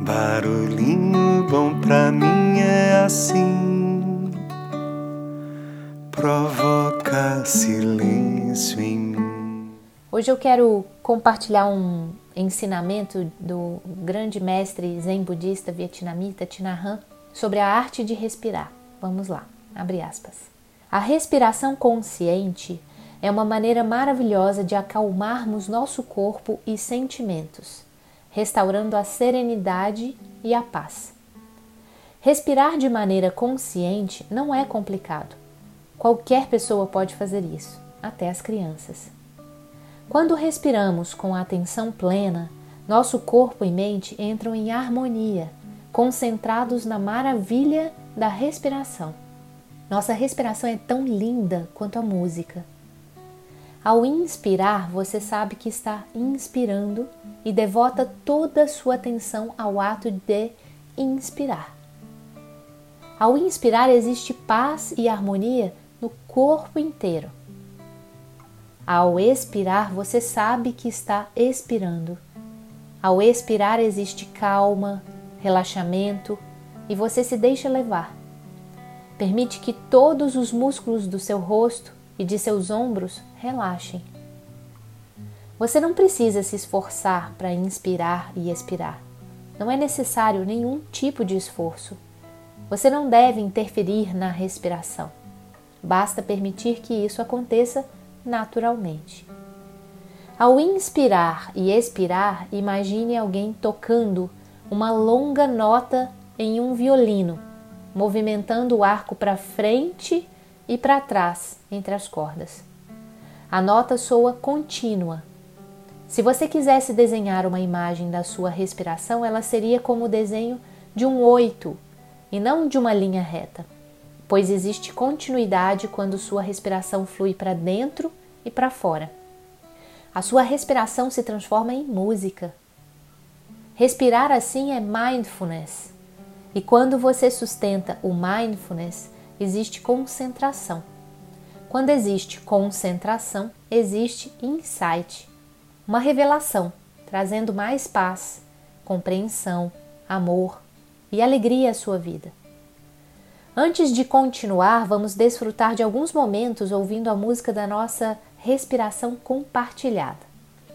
Barulhinho bom pra mim é assim, provoca silêncio em mim. Hoje eu quero compartilhar um ensinamento do grande mestre zen budista vietnamita Thich sobre a arte de respirar. Vamos lá, abre aspas. A respiração consciente é uma maneira maravilhosa de acalmarmos nosso corpo e sentimentos restaurando a serenidade e a paz. Respirar de maneira consciente não é complicado. Qualquer pessoa pode fazer isso, até as crianças. Quando respiramos com atenção plena, nosso corpo e mente entram em harmonia, concentrados na maravilha da respiração. Nossa respiração é tão linda quanto a música. Ao inspirar, você sabe que está inspirando e devota toda a sua atenção ao ato de inspirar. Ao inspirar, existe paz e harmonia no corpo inteiro. Ao expirar, você sabe que está expirando. Ao expirar, existe calma, relaxamento e você se deixa levar. Permite que todos os músculos do seu rosto e de seus ombros relaxem. Você não precisa se esforçar para inspirar e expirar. Não é necessário nenhum tipo de esforço. Você não deve interferir na respiração. Basta permitir que isso aconteça naturalmente. Ao inspirar e expirar, imagine alguém tocando uma longa nota em um violino, movimentando o arco para frente e para trás entre as cordas. A nota soa contínua, se você quisesse desenhar uma imagem da sua respiração, ela seria como o desenho de um oito e não de uma linha reta, pois existe continuidade quando sua respiração flui para dentro e para fora. A sua respiração se transforma em música. Respirar assim é mindfulness. E quando você sustenta o mindfulness, existe concentração. Quando existe concentração, existe insight uma revelação, trazendo mais paz, compreensão, amor e alegria à sua vida. Antes de continuar, vamos desfrutar de alguns momentos ouvindo a música da nossa respiração compartilhada.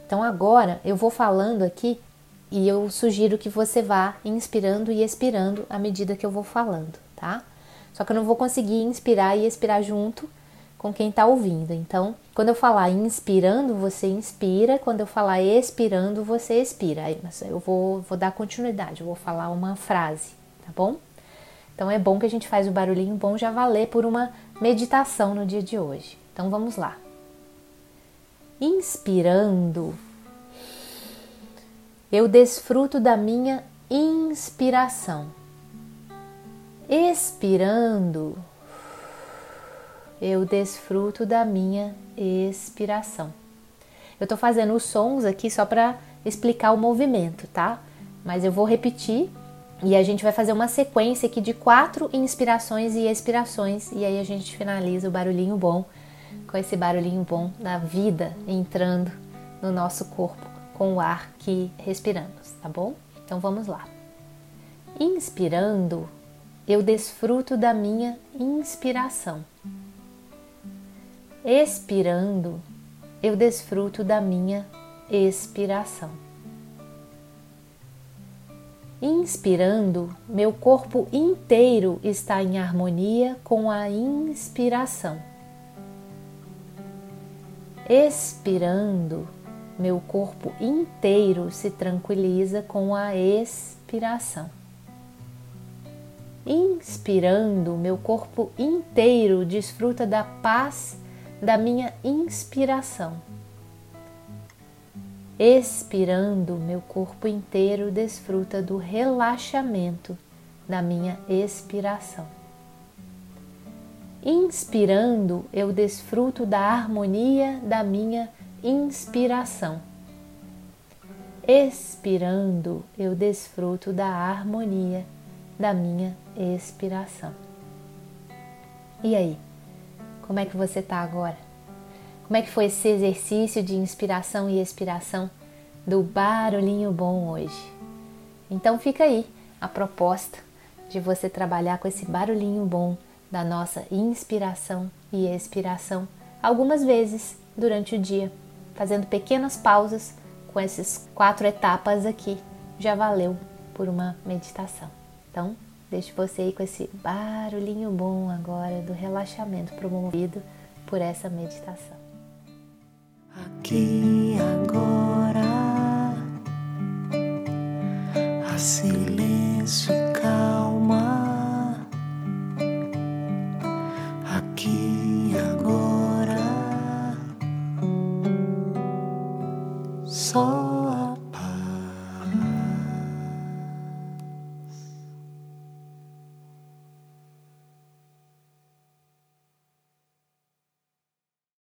Então, agora eu vou falando aqui e eu sugiro que você vá inspirando e expirando à medida que eu vou falando, tá? Só que eu não vou conseguir inspirar e expirar junto com quem está ouvindo. Então, quando eu falar inspirando, você inspira, quando eu falar expirando, você expira. Mas eu vou, vou dar continuidade, eu vou falar uma frase, tá bom? Então é bom que a gente faz o barulhinho bom já valer por uma meditação no dia de hoje. Então vamos lá. Inspirando, eu desfruto da minha inspiração. Expirando, eu desfruto da minha expiração. Eu estou fazendo os sons aqui só para explicar o movimento, tá? Mas eu vou repetir e a gente vai fazer uma sequência aqui de quatro inspirações e expirações e aí a gente finaliza o barulhinho bom com esse barulhinho bom da vida entrando no nosso corpo com o ar que respiramos, tá bom? Então vamos lá. Inspirando, eu desfruto da minha inspiração. Expirando, eu desfruto da minha expiração. Inspirando, meu corpo inteiro está em harmonia com a inspiração. Expirando, meu corpo inteiro se tranquiliza com a expiração. Inspirando, meu corpo inteiro desfruta da paz da minha inspiração. Expirando, meu corpo inteiro desfruta do relaxamento da minha expiração. Inspirando, eu desfruto da harmonia da minha inspiração. Expirando, eu desfruto da harmonia da minha expiração. E aí? Como é que você está agora? Como é que foi esse exercício de inspiração e expiração do barulhinho bom hoje? Então fica aí a proposta de você trabalhar com esse barulhinho bom da nossa inspiração e expiração algumas vezes durante o dia, fazendo pequenas pausas com essas quatro etapas aqui. Já valeu por uma meditação. Então, deixo você aí com esse barulhinho bom agora do relaxamento promovido por essa meditação. Aqui agora há silêncio